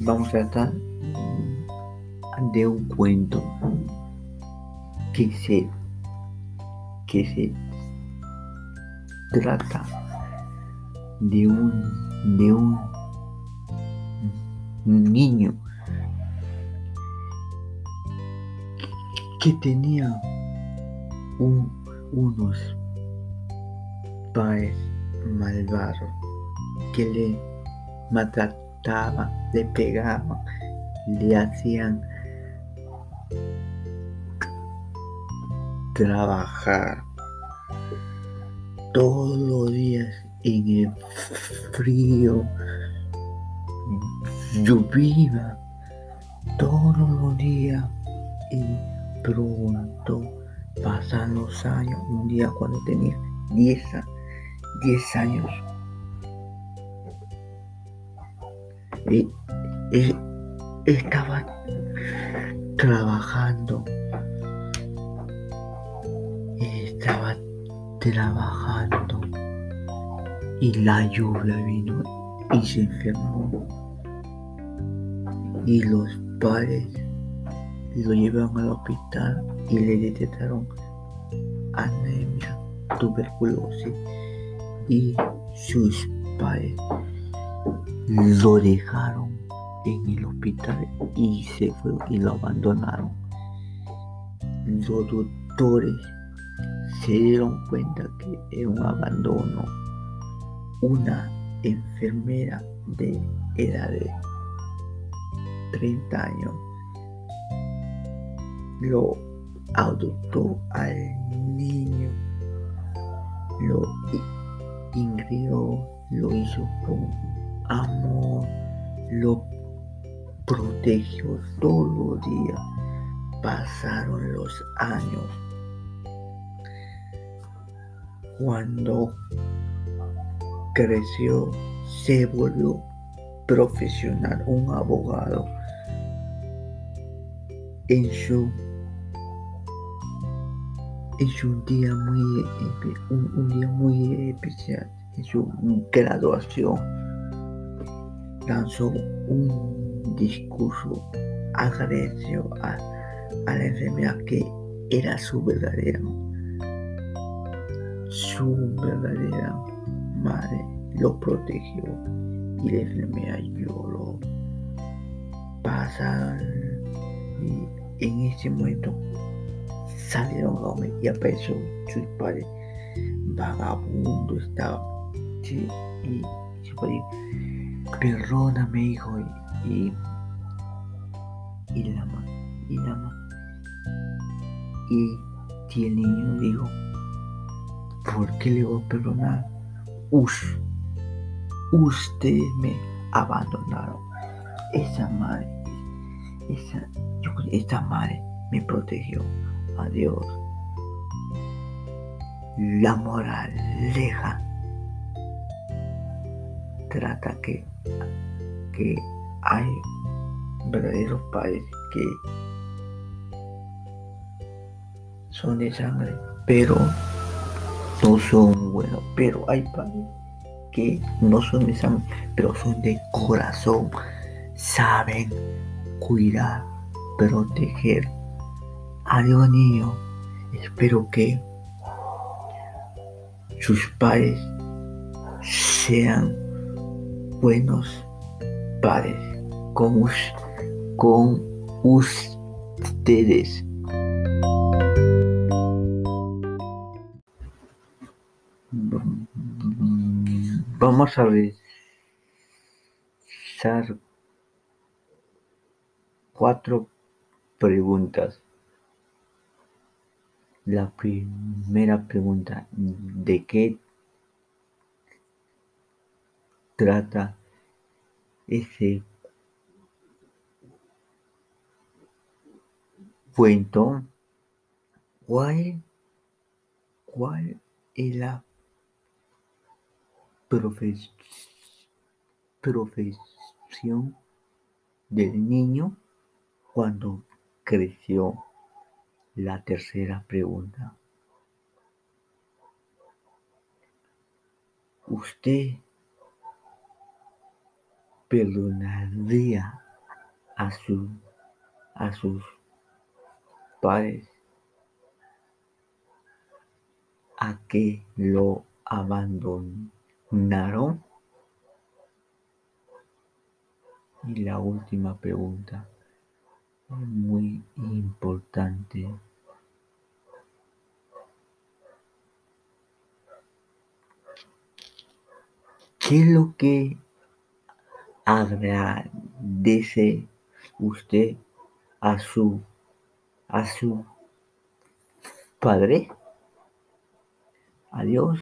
Vamos a tratar de un cuento que se, que se trata de un, de un niño que tenía un, unos padres malvados que le maltrataban, le pegaban, le hacían trabajar todos los días en el frío, llovía todos los días y pronto pasan los años. Un día cuando tenía 10, 10 años, y, estaba trabajando estaba trabajando y la lluvia vino y se enfermó. Y los padres lo llevaron al hospital y le detectaron anemia, tuberculosis y sus padres lo dejaron en el hospital y se fue y lo abandonaron. Los doctores se dieron cuenta que era un abandono. Una enfermera de edad de 30 años lo adoptó al niño, lo ingrió, lo hizo con amor, lo protegió todos los días. Pasaron los años cuando creció, se volvió profesional, un abogado. En su, en un día muy un día muy especial, en su graduación, lanzó un discurso, agradeció a, a la enfermera que era su verdadera su verdadera madre lo protegió y la enfermedad lloró. Pasaron y en ese momento salieron a y apareció su padre vagabundo estaba sí, y su padre perdóname hijo y, y, la y la y el niño dijo ¿por qué le voy a perdonar? ustedes me abandonaron. Esa madre, esa, yo, madre me protegió. Adiós. La moraleja trata que, que hay verdaderos padres que son de sangre, pero no son buenos, pero hay padres que no son de sangre, pero son de corazón. Saben cuidar, proteger. Adiós niño, espero que sus padres sean buenos padres con, con ustedes. Vamos a realizar cuatro preguntas. La primera pregunta, ¿de qué trata ese cuento? ¿Cuál, cuál es la profesión del niño cuando creció? La tercera pregunta. usted perdonaría a, su, a sus padres a que lo abandonaron? Y la última pregunta, muy importante. ¿Qué es lo que agradece usted a su a su padre? Adiós.